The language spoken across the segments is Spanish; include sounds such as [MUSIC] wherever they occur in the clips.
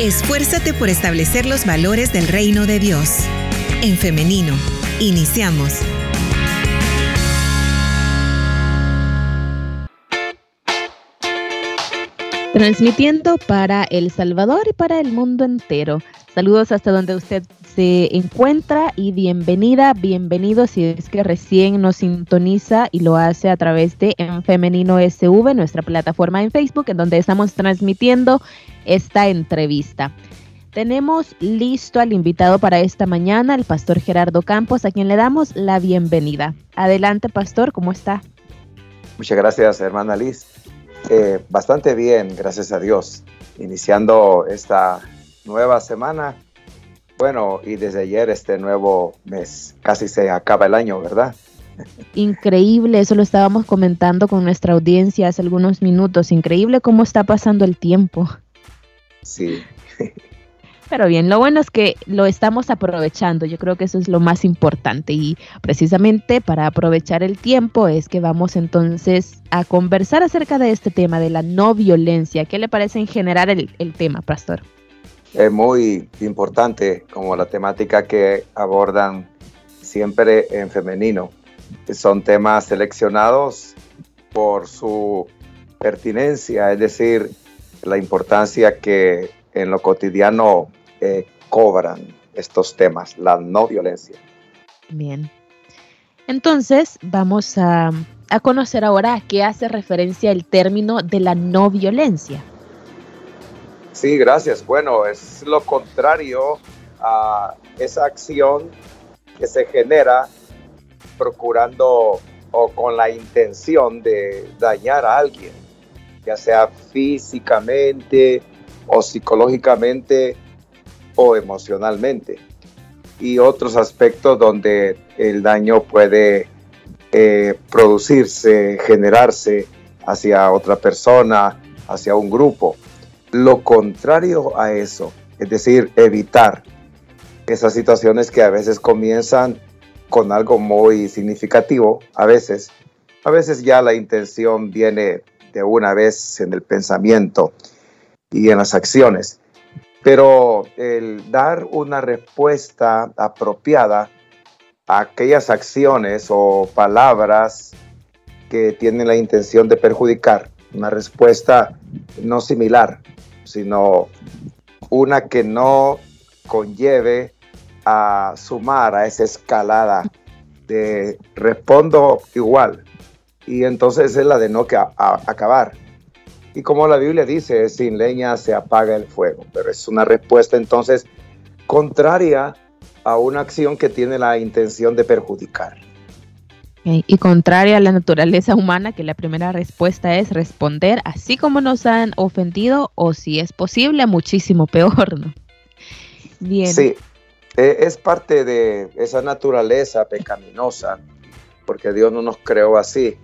Esfuérzate por establecer los valores del reino de Dios. En femenino, iniciamos. Transmitiendo para El Salvador y para el mundo entero. Saludos hasta donde usted se encuentra y bienvenida, bienvenido si es que recién nos sintoniza y lo hace a través de En Femenino SV, nuestra plataforma en Facebook, en donde estamos transmitiendo esta entrevista. Tenemos listo al invitado para esta mañana, el pastor Gerardo Campos, a quien le damos la bienvenida. Adelante, pastor, ¿cómo está? Muchas gracias, hermana Liz. Eh, bastante bien, gracias a Dios. Iniciando esta nueva semana. Bueno, y desde ayer este nuevo mes, casi se acaba el año, ¿verdad? Increíble, eso lo estábamos comentando con nuestra audiencia hace algunos minutos. Increíble cómo está pasando el tiempo. Sí. [LAUGHS] Pero bien, lo bueno es que lo estamos aprovechando. Yo creo que eso es lo más importante. Y precisamente para aprovechar el tiempo es que vamos entonces a conversar acerca de este tema de la no violencia. ¿Qué le parece en general el, el tema, Pastor? Es muy importante como la temática que abordan siempre en femenino. Son temas seleccionados por su pertinencia, es decir, la importancia que en lo cotidiano eh, cobran estos temas, la no violencia. Bien. Entonces, vamos a, a conocer ahora a qué hace referencia el término de la no violencia. Sí, gracias. Bueno, es lo contrario a esa acción que se genera procurando o con la intención de dañar a alguien, ya sea físicamente o psicológicamente o emocionalmente. Y otros aspectos donde el daño puede eh, producirse, generarse hacia otra persona, hacia un grupo lo contrario a eso, es decir, evitar esas situaciones que a veces comienzan con algo muy significativo, a veces, a veces ya la intención viene de una vez en el pensamiento y en las acciones, pero el dar una respuesta apropiada a aquellas acciones o palabras que tienen la intención de perjudicar, una respuesta no similar, sino una que no conlleve a sumar a esa escalada de respondo igual. Y entonces es la de no que acabar. Y como la Biblia dice, sin leña se apaga el fuego, pero es una respuesta entonces contraria a una acción que tiene la intención de perjudicar. Y contraria a la naturaleza humana, que la primera respuesta es responder así como nos han ofendido o si es posible, muchísimo peor, ¿no? Sí, e, es parte de esa naturaleza pecaminosa, porque Dios no nos creó así.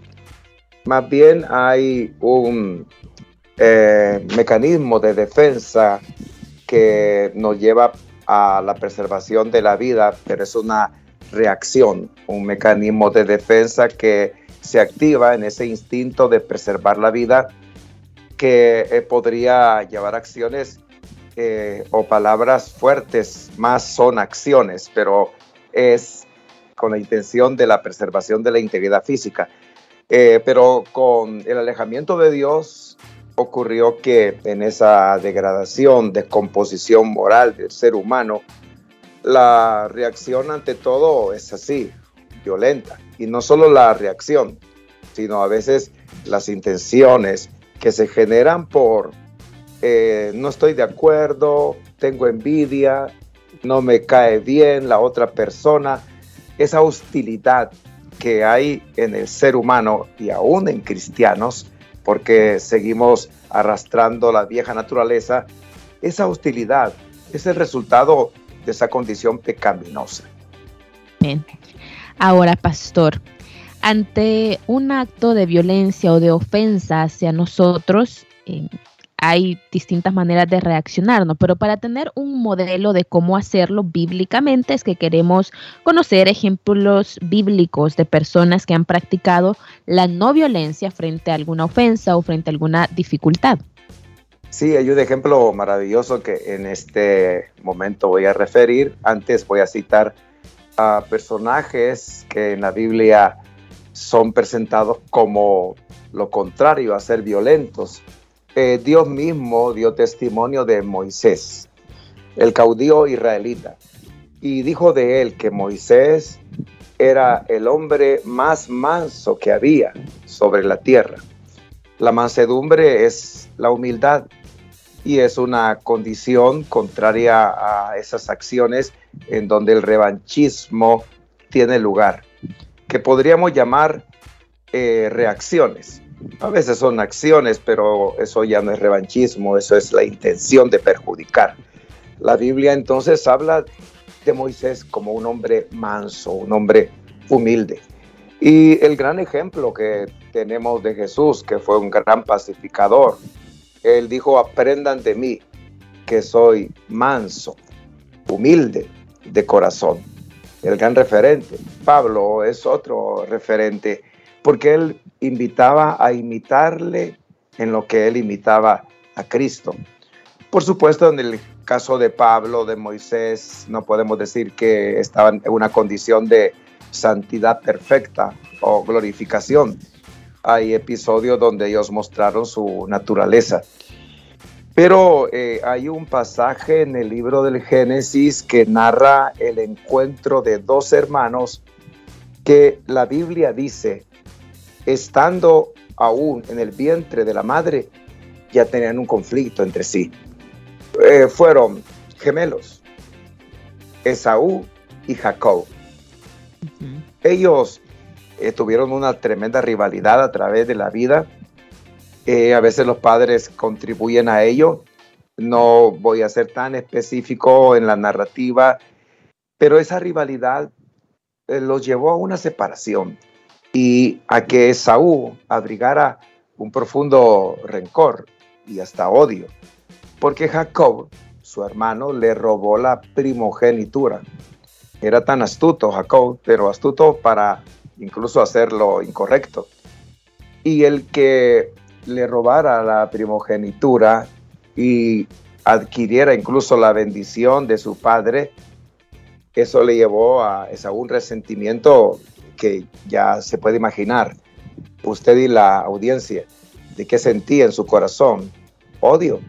Más bien hay un eh, mecanismo de defensa que nos lleva a la preservación de la vida, pero es una reacción, un mecanismo de defensa que se activa en ese instinto de preservar la vida que eh, podría llevar acciones eh, o palabras fuertes, más son acciones, pero es con la intención de la preservación de la integridad física. Eh, pero con el alejamiento de Dios ocurrió que en esa degradación, descomposición moral del ser humano, la reacción ante todo es así, violenta. Y no solo la reacción, sino a veces las intenciones que se generan por eh, no estoy de acuerdo, tengo envidia, no me cae bien la otra persona, esa hostilidad que hay en el ser humano y aún en cristianos, porque seguimos arrastrando la vieja naturaleza, esa hostilidad es el resultado esa condición pecaminosa. Bien. Ahora, pastor, ante un acto de violencia o de ofensa hacia nosotros, eh, hay distintas maneras de reaccionar, ¿no? Pero para tener un modelo de cómo hacerlo bíblicamente es que queremos conocer ejemplos bíblicos de personas que han practicado la no violencia frente a alguna ofensa o frente a alguna dificultad. Sí, hay un ejemplo maravilloso que en este momento voy a referir. Antes voy a citar a personajes que en la Biblia son presentados como lo contrario a ser violentos. Eh, Dios mismo dio testimonio de Moisés, el caudillo israelita, y dijo de él que Moisés era el hombre más manso que había sobre la tierra. La mansedumbre es la humildad y es una condición contraria a esas acciones en donde el revanchismo tiene lugar, que podríamos llamar eh, reacciones. A veces son acciones, pero eso ya no es revanchismo, eso es la intención de perjudicar. La Biblia entonces habla de Moisés como un hombre manso, un hombre humilde. Y el gran ejemplo que tenemos de Jesús, que fue un gran pacificador, él dijo, aprendan de mí, que soy manso, humilde de corazón. El gran referente. Pablo es otro referente, porque él invitaba a imitarle en lo que él imitaba a Cristo. Por supuesto, en el caso de Pablo, de Moisés, no podemos decir que estaban en una condición de santidad perfecta o glorificación. Hay episodios donde ellos mostraron su naturaleza. Pero eh, hay un pasaje en el libro del Génesis que narra el encuentro de dos hermanos que la Biblia dice, estando aún en el vientre de la madre, ya tenían un conflicto entre sí. Eh, fueron gemelos, Esaú y Jacob. Ellos eh, tuvieron una tremenda rivalidad a través de la vida. Eh, a veces los padres contribuyen a ello. No voy a ser tan específico en la narrativa, pero esa rivalidad eh, los llevó a una separación y a que Esaú abrigara un profundo rencor y hasta odio, porque Jacob, su hermano, le robó la primogenitura era tan astuto Jacob, pero astuto para incluso hacer lo incorrecto. Y el que le robara la primogenitura y adquiriera incluso la bendición de su padre, eso le llevó a un resentimiento que ya se puede imaginar. Usted y la audiencia, de qué sentía en su corazón, odio.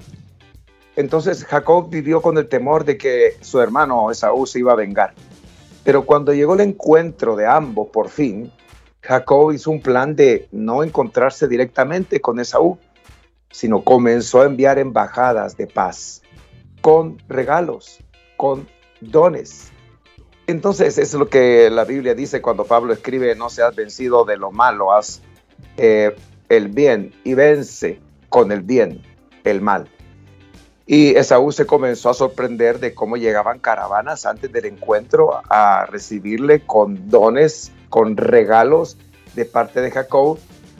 Entonces Jacob vivió con el temor de que su hermano Esaú se iba a vengar. Pero cuando llegó el encuentro de ambos, por fin, Jacob hizo un plan de no encontrarse directamente con Esaú, sino comenzó a enviar embajadas de paz, con regalos, con dones. Entonces es lo que la Biblia dice cuando Pablo escribe, no seas vencido de lo malo, haz eh, el bien y vence con el bien el mal. Y Esaú se comenzó a sorprender de cómo llegaban caravanas antes del encuentro a recibirle con dones, con regalos de parte de Jacob,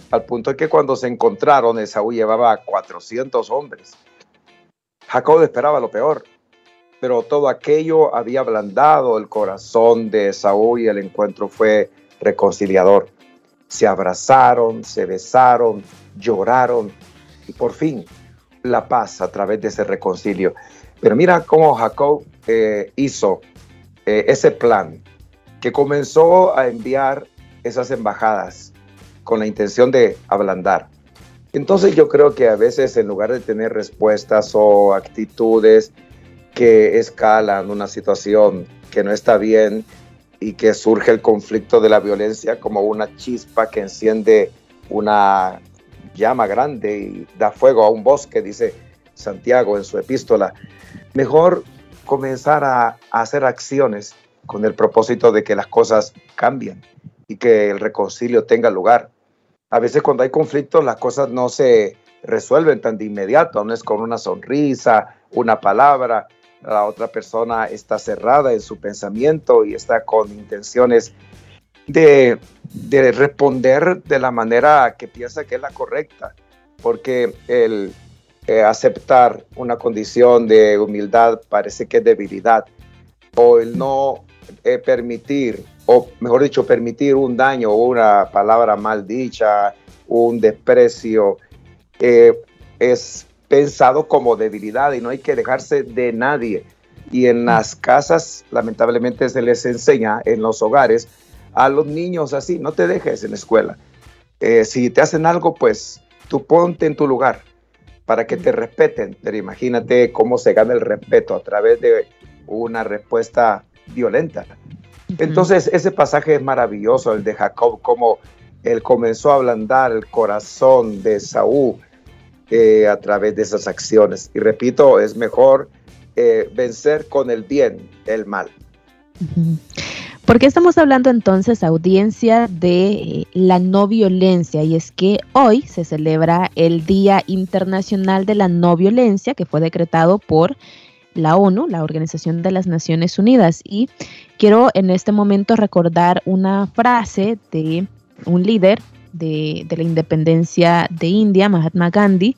al punto que cuando se encontraron, Esaú llevaba 400 hombres. Jacob esperaba lo peor, pero todo aquello había ablandado el corazón de Esaú y el encuentro fue reconciliador. Se abrazaron, se besaron, lloraron y por fin la paz a través de ese reconcilio. Pero mira cómo Jacob eh, hizo eh, ese plan, que comenzó a enviar esas embajadas con la intención de ablandar. Entonces yo creo que a veces en lugar de tener respuestas o actitudes que escalan una situación que no está bien y que surge el conflicto de la violencia como una chispa que enciende una llama grande y da fuego a un bosque, dice Santiago en su epístola. Mejor comenzar a, hacer acciones con el propósito de que las cosas cambien y que el reconcilio tenga lugar. A veces cuando hay conflictos las cosas no se resuelven tan de inmediato, no es con una sonrisa, una palabra, la otra persona está cerrada en su pensamiento y está con intenciones de, responder de la manera que piensa que es la correcta, porque el eh, aceptar una condición de humildad parece que es debilidad, o el no eh, permitir, o mejor dicho, permitir un daño o una palabra mal dicha, un desprecio, eh, es pensado como debilidad y no hay que dejarse de nadie. Y en las casas, lamentablemente, se les enseña en los hogares a los niños así, no te dejes en la escuela. Eh, si te hacen algo, pues tú ponte en tu lugar para que te respeten. Pero imagínate cómo se gana el respeto a través de una respuesta violenta. Entonces, ese pasaje es maravilloso, el de Jacob, como él comenzó a ablandar el corazón de Saúl eh, a través de esas acciones. Y repito, es mejor eh, vencer con el bien el mal. ¿Por qué estamos hablando entonces, audiencia, de eh, la no violencia? Y es que hoy se celebra el Día Internacional de la No Violencia, que fue decretado por la ONU, la Organización de las Naciones Unidas. Y quiero en este momento recordar una frase de un líder de, de la independencia de India, Mahatma Gandhi,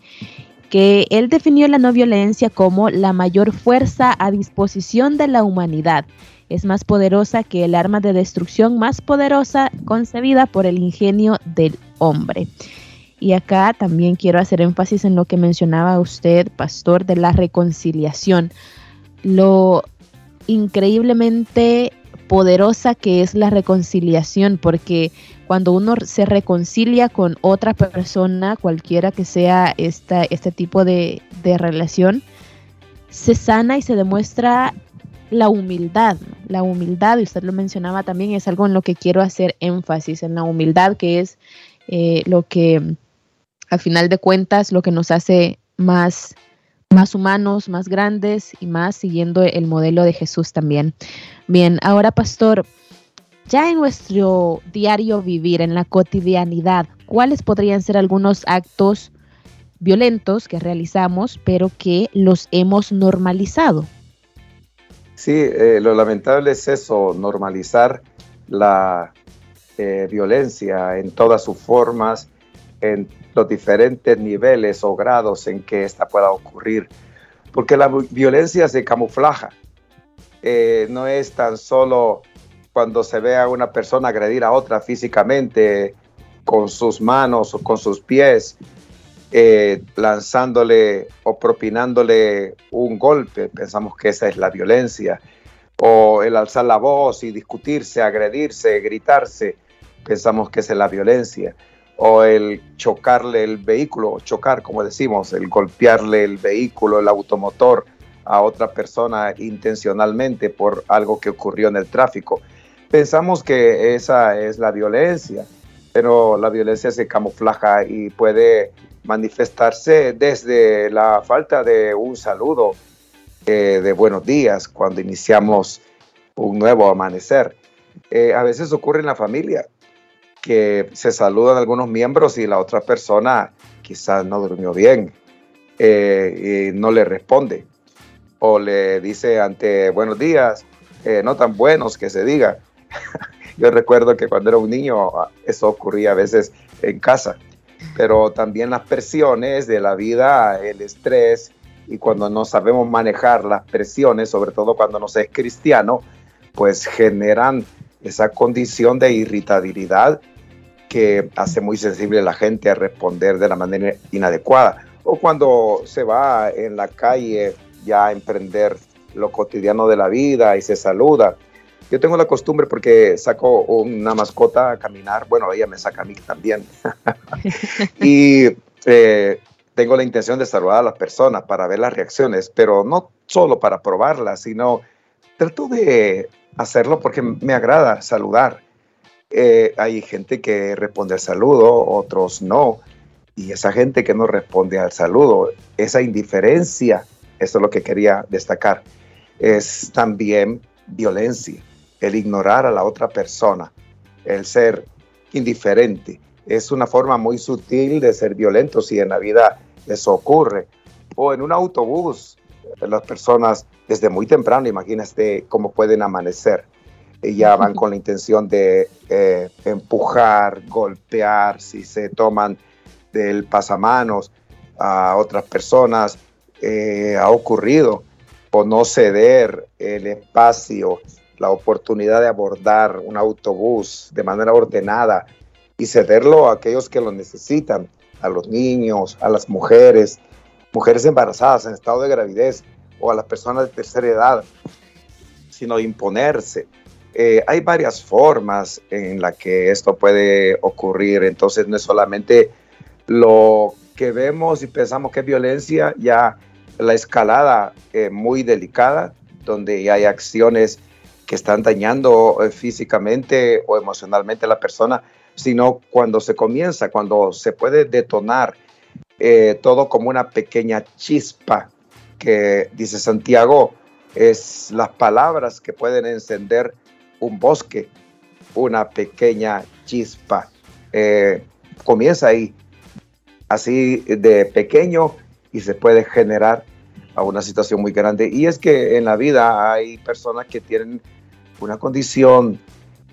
que él definió la no violencia como la mayor fuerza a disposición de la humanidad es más poderosa que el arma de destrucción más poderosa concebida por el ingenio del hombre. Y acá también quiero hacer énfasis en lo que mencionaba usted, pastor, de la reconciliación. Lo increíblemente poderosa que es la reconciliación, porque cuando uno se reconcilia con otra persona, cualquiera que sea esta, este tipo de, de relación, se sana y se demuestra la humildad. La humildad, y usted lo mencionaba también, es algo en lo que quiero hacer énfasis, en la humildad, que es eh, lo que, al final de cuentas, lo que nos hace más, más humanos, más grandes y más siguiendo el modelo de Jesús también. Bien, ahora, pastor, ya en nuestro diario vivir, en la cotidianidad, ¿cuáles podrían ser algunos actos violentos que realizamos, pero que los hemos normalizado? Sí, eh, lo lamentable es eso, normalizar la eh, violencia en todas sus formas, en los diferentes niveles o grados en que ésta pueda ocurrir, porque la violencia se camuflaja. Eh, no es tan solo cuando se ve a una persona agredir a otra físicamente con sus manos o con sus pies, eh, lanzándole o propinándole un golpe, pensamos que esa es la violencia, o el alzar la voz y discutirse, agredirse, gritarse, pensamos que esa es la violencia, o el chocarle el vehículo, chocar como decimos, el golpearle el vehículo, el automotor a otra persona intencionalmente por algo que ocurrió en el tráfico. Pensamos que esa es la violencia, pero la violencia se camuflaja y puede manifestarse desde la falta de un saludo eh, de buenos días cuando iniciamos un nuevo amanecer. Eh, a veces ocurre en la familia que se saludan algunos miembros y la otra persona quizás no durmió bien eh, y no le responde o le dice ante buenos días, no tan buenos que se diga. [LAUGHS] Yo recuerdo que cuando era un niño eso ocurría a veces en casa pero también las presiones de la vida, el estrés, y cuando no sabemos manejar las presiones, sobre todo cuando no se es cristiano, pues generan esa condición de irritabilidad que hace muy sensible a la gente a responder de la manera inadecuada. O cuando se va en la calle ya a emprender lo cotidiano de la vida y se saluda yo tengo la costumbre porque saco una mascota a caminar, bueno, ella me saca a mí también. [LAUGHS] y eh, tengo la intención de saludar a las personas para ver las reacciones, pero no solo para probarlas, sino trato de hacerlo porque me agrada saludar. Eh, hay gente que responde al saludo, otros no. Y esa gente que no responde al saludo, esa indiferencia, eso es lo que quería destacar, es también violencia el ignorar a la otra persona, el ser indiferente. Es una forma muy sutil de ser violento si en la vida eso ocurre. O en un autobús, las personas desde muy temprano, imagínate cómo pueden amanecer. Ya [LAUGHS] van con la intención de eh, empujar, golpear, si se toman del pasamanos a otras personas, eh, ha ocurrido, o no ceder el espacio la oportunidad de abordar un autobús de manera ordenada y cederlo a aquellos que lo necesitan, a los niños, a las mujeres, mujeres embarazadas en estado de gravidez o a las personas de tercera edad, sino imponerse. Eh, hay varias formas en las que esto puede ocurrir, entonces no es solamente lo que vemos y pensamos que es violencia, ya la escalada eh, muy delicada, donde hay acciones que están dañando eh, físicamente o emocionalmente a la persona, sino cuando se comienza, cuando se puede detonar eh, todo como una pequeña chispa que dice Santiago, es las palabras que pueden encender un bosque, una pequeña chispa. comienza ahí, así de pequeño y se puede generar a una situación muy grande. Y es que en la vida hay personas que tienen una condición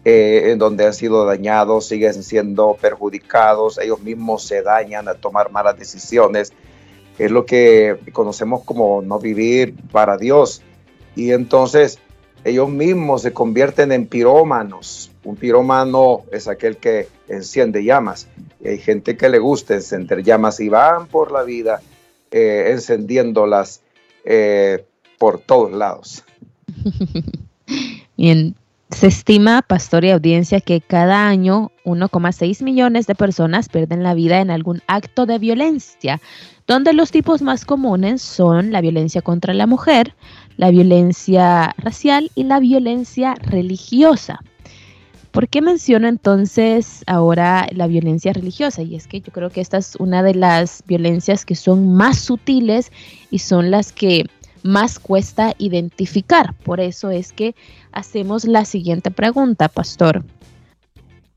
eh, en donde han sido dañados, siguen siendo perjudicados, ellos mismos se dañan al tomar malas decisiones. Es lo que conocemos como no vivir para Dios. Y entonces ellos mismos se convierten en pirómanos. Un pirómano es aquel que enciende llamas. Y hay gente que le gusta encender llamas y van por la vida eh, encendiéndolas eh, por todos lados. [LAUGHS] Se estima, pastor y audiencia, que cada año 1,6 millones de personas pierden la vida en algún acto de violencia, donde los tipos más comunes son la violencia contra la mujer, la violencia racial y la violencia religiosa. ¿Por qué menciono entonces ahora la violencia religiosa? Y es que yo creo que esta es una de las violencias que son más sutiles y son las que más cuesta identificar. Por eso es que hacemos la siguiente pregunta, pastor.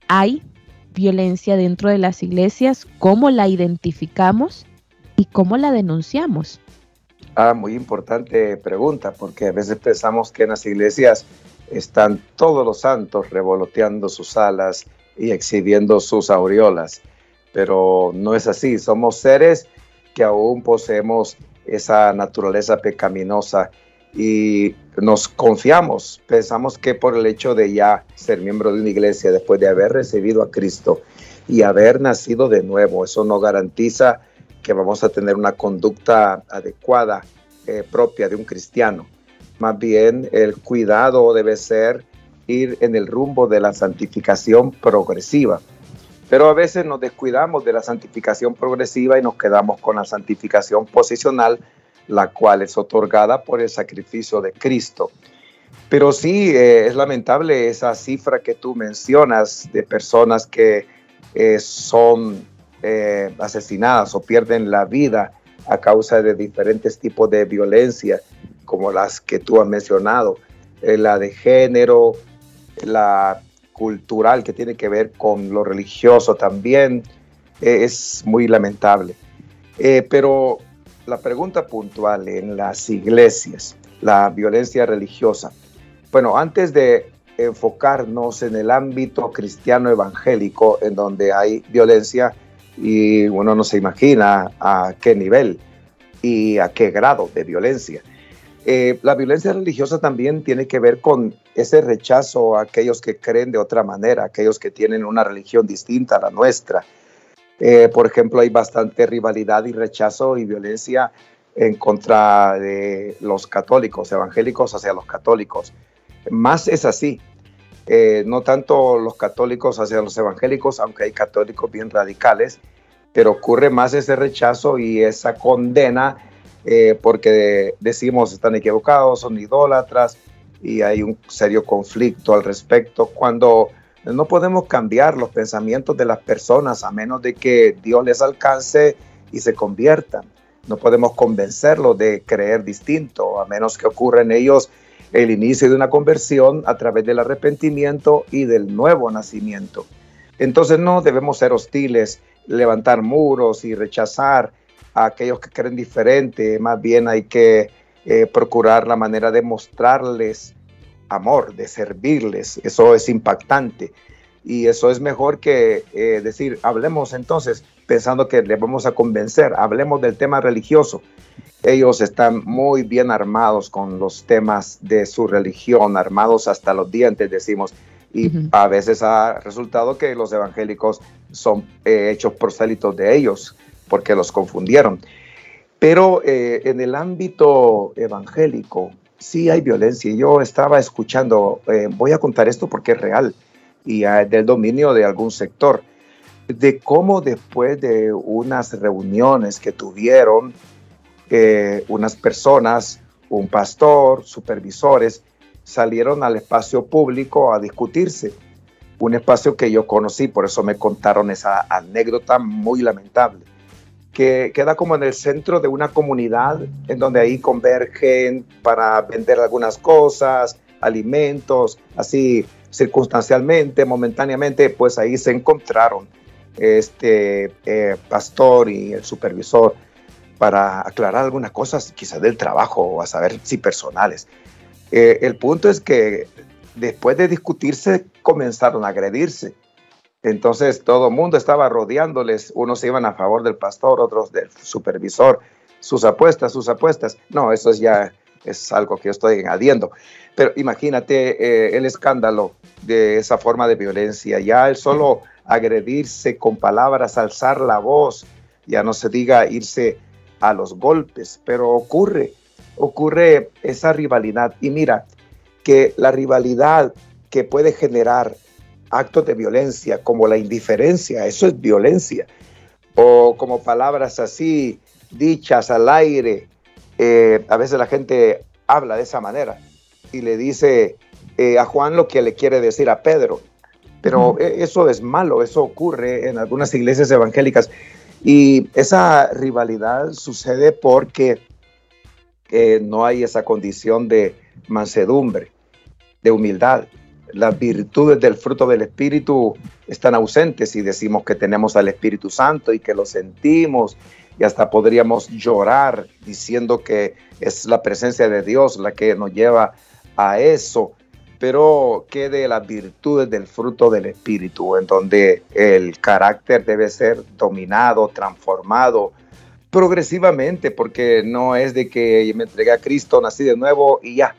¿Hay violencia dentro de las iglesias? ¿Cómo la identificamos y cómo la denunciamos? Ah, muy importante pregunta, porque a veces pensamos que en las iglesias están todos los santos revoloteando sus alas y exhibiendo sus aureolas, pero no es así, somos seres que aún poseemos esa naturaleza pecaminosa y nos confiamos, pensamos que por el hecho de ya ser miembro de una iglesia, después de haber recibido a Cristo y haber nacido de nuevo, eso no garantiza que vamos a tener una conducta adecuada eh, propia de un cristiano. Más bien el cuidado debe ser ir en el rumbo de la santificación progresiva. Pero a veces nos descuidamos de la santificación progresiva y nos quedamos con la santificación posicional, la cual es otorgada por el sacrificio de Cristo. Pero sí, eh, es lamentable esa cifra que tú mencionas de personas que eh, son eh, asesinadas o pierden la vida a causa de diferentes tipos de violencia como las que tú has mencionado, la de género, la cultural que tiene que ver con lo religioso también, eh, es muy lamentable. Eh, pero la pregunta puntual en las iglesias, la violencia religiosa. Bueno, antes de enfocarnos en el ámbito cristiano evangélico, en donde hay violencia y uno no se imagina a qué nivel y a qué grado de violencia. Eh, la violencia religiosa también tiene que ver con ese rechazo a aquellos que creen de otra manera, aquellos que tienen una religión distinta a la nuestra. Eh, por ejemplo, hay bastante rivalidad y rechazo y violencia en contra de los católicos, evangélicos hacia los católicos. Más es así. Eh, no tanto los católicos hacia los evangélicos, aunque hay católicos bien radicales, pero ocurre más ese rechazo y esa condena eh, porque decimos están equivocados, son idólatras y hay un serio conflicto al respecto cuando no podemos cambiar los pensamientos de las personas a menos de que Dios les alcance y se conviertan. No podemos convencerlos de creer distinto a menos que ocurra en ellos el inicio de una conversión a través del arrepentimiento y del nuevo nacimiento. Entonces no debemos ser hostiles, levantar muros y rechazar a aquellos que creen diferente, más bien hay que eh, procurar la manera de mostrarles amor, de servirles, eso es impactante. Y eso es mejor que eh, decir, hablemos entonces pensando que le vamos a convencer, hablemos del tema religioso. Ellos están muy bien armados con los temas de su religión, armados hasta los dientes, decimos, y a veces ha resultado que los evangélicos son eh, hechos prosélitos de ellos porque los confundieron. Pero eh, en el ámbito evangélico sí hay violencia. Yo estaba escuchando, eh, voy a contar esto porque es real y del dominio de algún sector, de cómo después de unas reuniones que tuvieron eh, unas personas, un pastor, supervisores, salieron al espacio público a discutirse. Un espacio que yo conocí, por eso me contaron esa anécdota muy lamentable, que queda como en el centro de una comunidad en donde ahí convergen para vender algunas cosas, alimentos, así circunstancialmente, momentáneamente, pues ahí se encontraron este eh, pastor y el supervisor para aclarar algunas cosas, quizás del trabajo o a saber si personales. Eh, el punto es que después de discutirse comenzaron a agredirse. Entonces todo el mundo estaba rodeándoles, unos iban a favor del pastor, otros del supervisor, sus apuestas, sus apuestas. No, eso ya es algo que yo estoy añadiendo. Pero imagínate eh, el escándalo de esa forma de violencia, ya el solo agredirse con palabras, alzar la voz, ya no se diga irse a los golpes, pero ocurre, ocurre esa rivalidad. Y mira, que la rivalidad que puede generar actos de violencia, como la indiferencia, eso es violencia, o como palabras así dichas al aire, eh, a veces la gente habla de esa manera y le dice eh, a Juan lo que le quiere decir a Pedro. Pero e, eso es malo, eso ocurre en algunas iglesias evangélicas. Y esa rivalidad sucede porque eh, no hay esa condición de mansedumbre, de humildad. Las virtudes del fruto del Espíritu están ausentes y decimos que tenemos al Espíritu Santo y que lo sentimos y hasta podríamos llorar diciendo que es la presencia de Dios la que nos lleva a eso pero que de las virtudes del fruto del Espíritu, en donde el carácter debe ser dominado, transformado progresivamente, porque no es de que me entregué a Cristo, nací de nuevo y ya,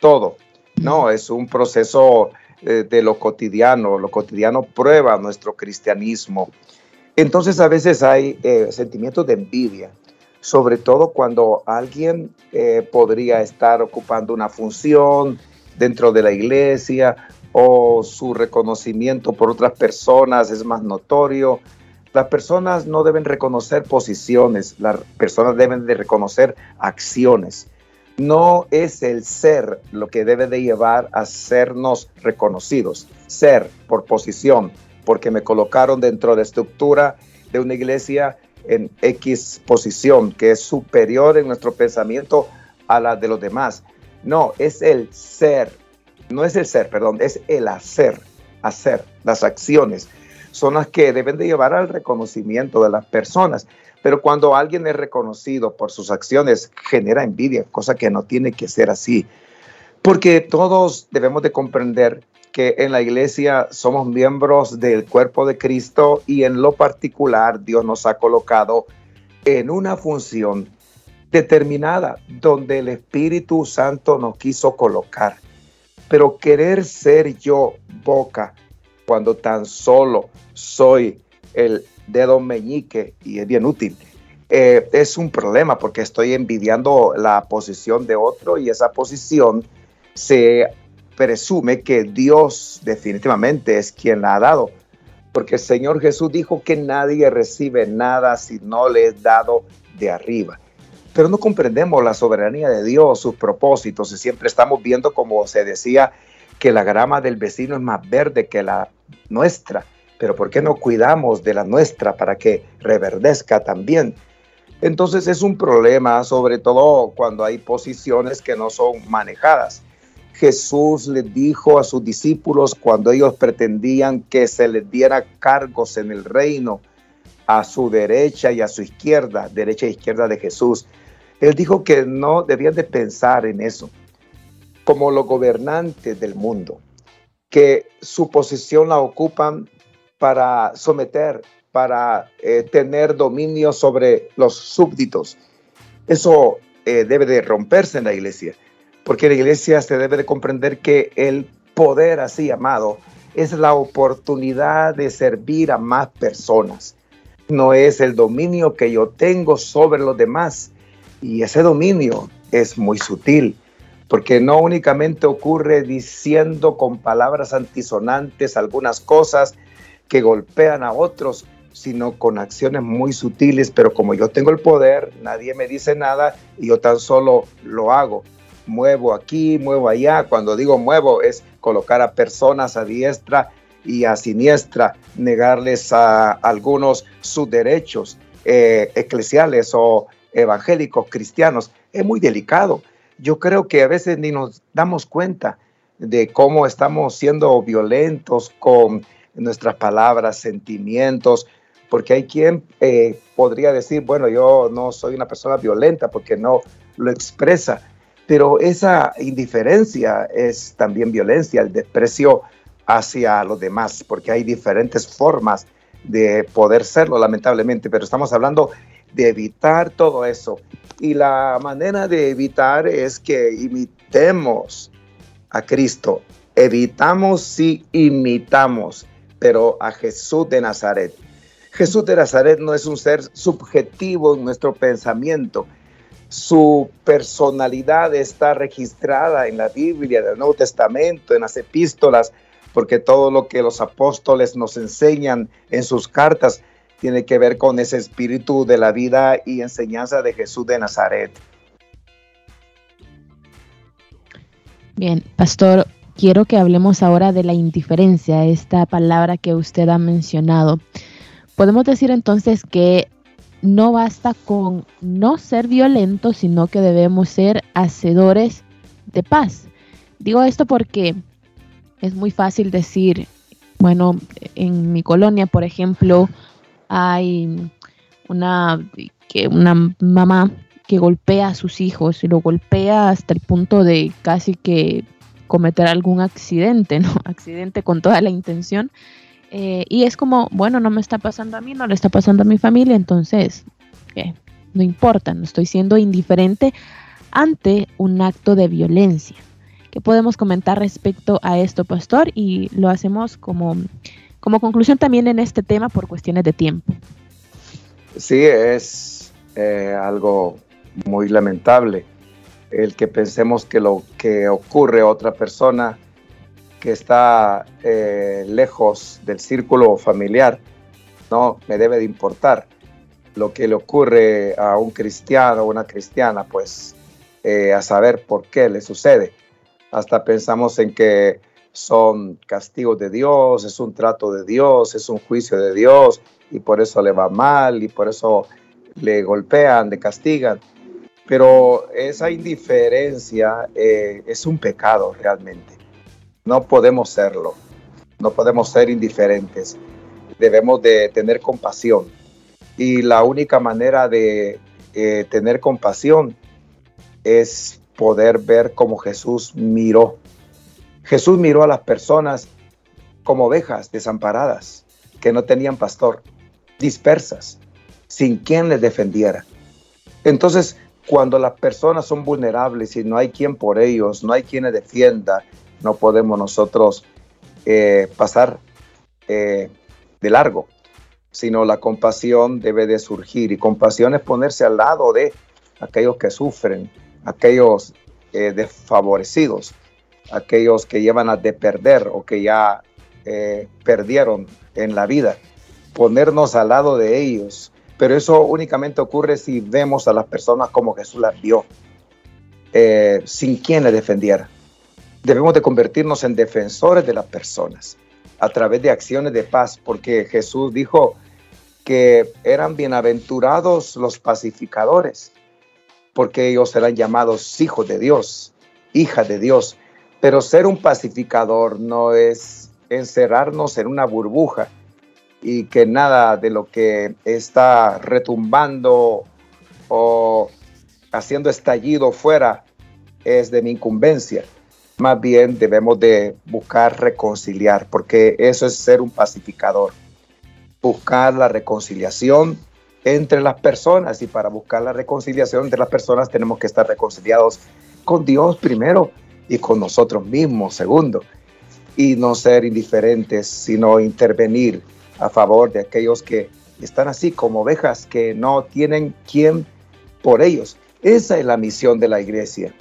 todo. No, es un proceso eh, de, lo cotidiano, lo cotidiano prueba nuestro cristianismo. Entonces a veces hay eh, sentimientos de envidia, sobre todo cuando alguien eh, podría estar ocupando una función, dentro de la iglesia o su reconocimiento por otras personas es más notorio. Las personas no deben reconocer posiciones, las personas deben de reconocer acciones. No es el ser lo que debe de llevar a sernos reconocidos. Ser por posición, porque me colocaron dentro de la estructura de una iglesia en X posición, que es superior en nuestro pensamiento a la de los demás. No, es el ser. No es el ser, perdón, es el hacer. Hacer. Las acciones son las que deben de llevar al reconocimiento de las personas. Pero cuando alguien es reconocido por sus acciones, genera envidia, cosa que no tiene que ser así. Porque todos debemos de comprender que en la iglesia somos miembros del cuerpo de Cristo y en lo particular Dios nos ha colocado en una función determinada donde el Espíritu Santo nos quiso colocar. Pero querer ser yo boca cuando tan solo soy el dedo meñique y es bien útil, eh, es un problema porque estoy envidiando la posición de otro y esa posición se presume que Dios definitivamente es quien la ha dado. Porque el Señor Jesús dijo que nadie recibe nada si no le es dado de arriba. Pero no comprendemos la soberanía de Dios, sus propósitos, y siempre estamos viendo, como se decía, que la grama del vecino es más verde que la nuestra, pero ¿por qué no cuidamos de la nuestra para que reverdezca también? Entonces es un problema, sobre todo cuando hay posiciones que no son manejadas. Jesús le dijo a sus discípulos cuando ellos pretendían que se les diera cargos en el reino, a su derecha y a su izquierda, derecha e izquierda de Jesús, él dijo que no debían de pensar en eso como los gobernantes del mundo, que su posición la ocupan para someter, para eh, tener dominio sobre los súbditos. Eso eh, debe de romperse en la iglesia, porque la iglesia se debe de comprender que el poder así amado es la oportunidad de servir a más personas. No es el dominio que yo tengo sobre los demás, Y ese dominio es muy sutil, porque no únicamente ocurre diciendo con palabras antisonantes algunas cosas que golpean a otros, sino con acciones muy sutiles, pero como yo tengo el poder, nadie me dice nada y yo tan solo lo hago. Muevo aquí, muevo allá. Cuando digo muevo es colocar a personas a diestra y a siniestra, negarles a algunos sus derechos eh, eclesiales o evangélicos cristianos. Es muy delicado. Yo creo que a veces ni nos damos cuenta de cómo estamos siendo violentos con nuestras palabras, sentimientos, porque hay quien eh, podría decir, bueno, yo no soy una persona violenta porque no lo expresa, pero esa indiferencia es también violencia, el desprecio hacia los demás, porque hay diferentes formas de poder serlo, lamentablemente, pero estamos hablando de evitar todo eso. Y la manera de evitar es que imitemos a Cristo. Evitamos si imitamos, pero a Jesús de Nazaret. Jesús de Nazaret no es un ser subjetivo en nuestro pensamiento. Su personalidad está registrada en la Biblia, en el Nuevo Testamento, en las epístolas, porque todo lo que los apóstoles nos enseñan en sus cartas tiene que ver con ese espíritu de la vida y enseñanza de Jesús de Nazaret. Bien, pastor, quiero que hablemos ahora de la indiferencia, esta palabra que usted ha mencionado. Podemos decir entonces que no basta con no ser violentos, sino que debemos ser hacedores de paz. Digo esto porque es muy fácil decir, bueno, en mi colonia, por ejemplo, hay una, que una mamá que golpea a sus hijos y lo golpea hasta el punto de casi que cometer algún accidente, ¿no? [LAUGHS] Accidente con toda la intención. Eh, y es como, bueno, no me está pasando a mí, no le está pasando a mi familia, entonces, no importa, no estoy siendo indiferente ante un acto de violencia. ¿Qué podemos comentar respecto a esto, pastor? Y lo hacemos como como conclusión también en este tema por cuestiones de tiempo. Sí, es eh, algo muy lamentable el que pensemos que lo que ocurre a otra persona que está eh, lejos del círculo familiar no me debe de importar. Lo que le ocurre a un cristiano o una cristiana, pues eh, a saber por qué le sucede. Hasta pensamos en que son castigos de Dios, es un trato de Dios, es un juicio de Dios y por eso le va mal y por eso le golpean, le castigan. Pero esa indiferencia eh, es un pecado realmente. No podemos serlo, no podemos ser indiferentes. Debemos de tener compasión. Y la única manera de eh, tener compasión es poder ver como Jesús miró Jesús miró a las personas como ovejas desamparadas, que no tenían pastor, dispersas, sin quien les defendiera. Entonces, cuando las personas son vulnerables y no hay quien por ellos, no hay quien les defienda, no podemos nosotros eh, pasar eh, de largo, sino la compasión debe de surgir y compasión es ponerse al lado de aquellos que sufren, aquellos eh, desfavorecidos aquellos que llevan a de perder o que ya perdieron en la vida, ponernos al lado de ellos. Pero eso únicamente ocurre si vemos a las personas como Jesús las vio, eh, sin quien le defendiera. Debemos de convertirnos en defensores de las personas a través de acciones de paz, porque Jesús dijo que eran bienaventurados los pacificadores, porque ellos serán llamados hijos de Dios, hijas de Dios. Pero ser un pacificador no es encerrarnos en una burbuja y que nada de lo que está retumbando o haciendo estallido fuera es de mi incumbencia. Más bien debemos de buscar reconciliar, porque eso es ser un pacificador. Buscar la reconciliación entre las personas y para buscar la reconciliación entre las personas tenemos que estar reconciliados con Dios primero y con nosotros mismos, segundo, y no ser indiferentes, sino intervenir a favor de aquellos que están así como ovejas que no tienen quien por ellos. Esa es la misión de la iglesia.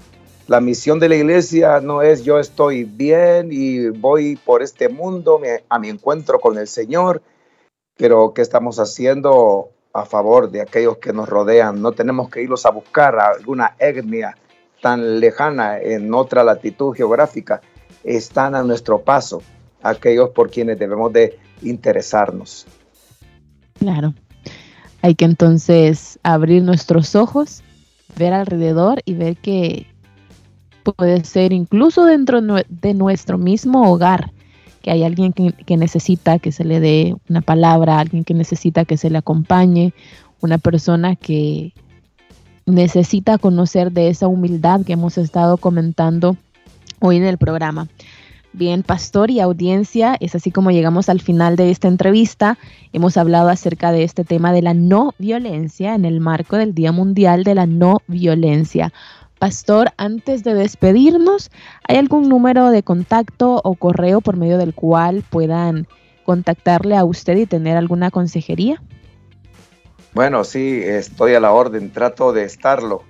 La misión de la iglesia no es yo estoy bien y voy por este mundo a mi encuentro con el Señor, pero ¿qué estamos haciendo a favor de aquellos que nos rodean? No tenemos que irlos a buscar a alguna etnia tan lejana en otra latitud geográfica. Están a nuestro paso aquellos por quienes debemos de interesarnos. Claro. Hay que entonces abrir nuestros ojos, ver alrededor y ver que puede ser incluso dentro de nuestro mismo hogar, que hay alguien que, necesita que se le dé una palabra, alguien que necesita que se le acompañe, una persona que necesita conocer de esa humildad que hemos estado comentando hoy en el programa. Bien, pastor y audiencia, es así como llegamos al final de esta entrevista. Hemos hablado acerca de este tema de la no violencia en el marco del Día Mundial de la No Violencia. Pastor, antes de despedirnos, ¿hay algún número de contacto o correo por medio del cual puedan contactarle a usted y tener alguna consejería? Bueno, sí, estoy a la orden, trato de estarlo.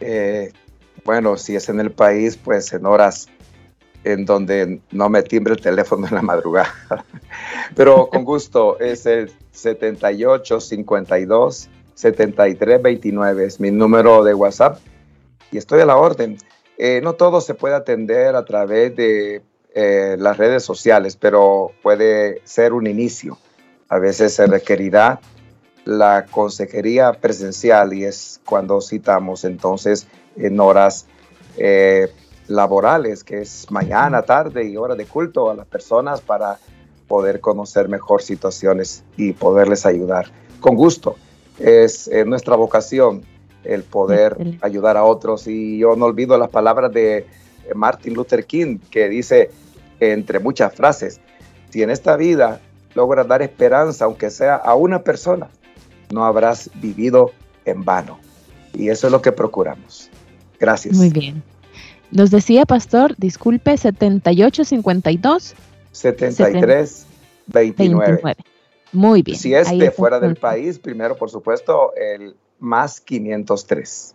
Eh, bueno, si es en el país, pues en horas en donde no me timbre el teléfono en la madrugada. [LAUGHS] Pero con gusto, es el 7852 7329, es mi número de WhatsApp y estoy a la orden. Eh, no todo se puede atender a través de eh, las redes sociales, pero puede ser un inicio. A veces se requerirá la consejería presencial y es cuando citamos entonces en horas eh, laborales, que es mañana, tarde y hora de culto a las personas para poder conocer mejor situaciones y poderles ayudar. Con gusto, es eh, nuestra vocación el poder ayudar a otros y yo no olvido las palabras de Martin Luther King que dice entre muchas frases, si en esta vida logras dar esperanza, aunque sea a una persona, no habrás vivido en vano. Y eso es lo que procuramos. Gracias. Muy bien. Nos decía, pastor, disculpe, 7852. 73 29. Muy bien. Si es de fuera del país, primero, por supuesto, el más 503.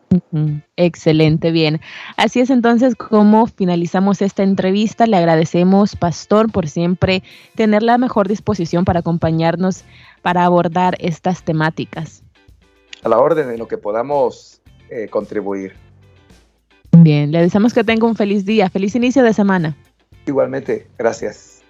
Excelente, bien. Así es entonces como finalizamos esta entrevista. Le agradecemos, Pastor, por siempre tener la mejor disposición para acompañarnos para abordar estas temáticas. A la orden en lo que podamos eh, contribuir. Bien, le deseamos que tenga un feliz día, feliz inicio de semana. Igualmente, gracias.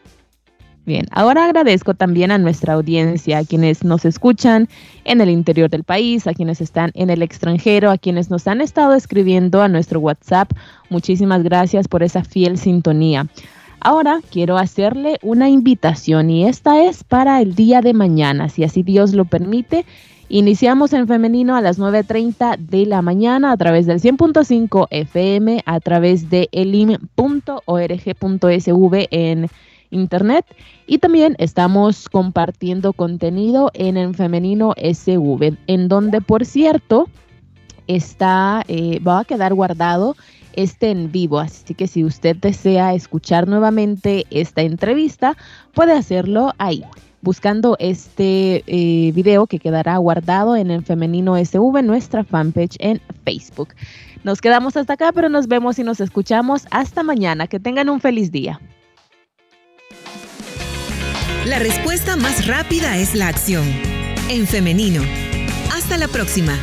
Bien, ahora agradezco también a nuestra audiencia, a quienes nos escuchan en el interior del país, a quienes están en el extranjero, a quienes nos han estado escribiendo a nuestro WhatsApp. Muchísimas gracias por esa fiel sintonía. Ahora quiero hacerle una invitación y esta es para el día de mañana, si así Dios lo permite. Iniciamos en femenino a las 9.30 de la mañana a través del 100.5 FM, a través de elim.org.sv en internet. Y también estamos compartiendo contenido en el femenino SV, en donde por cierto está, eh, va a quedar guardado este en vivo, así que si usted desea escuchar nuevamente esta entrevista, puede hacerlo ahí buscando este eh, video que quedará guardado en el Femenino SV, nuestra fanpage en Facebook. Nos quedamos hasta acá, pero nos vemos y nos escuchamos hasta mañana. Que tengan un feliz día. La respuesta más rápida es la acción. En femenino. Hasta la próxima.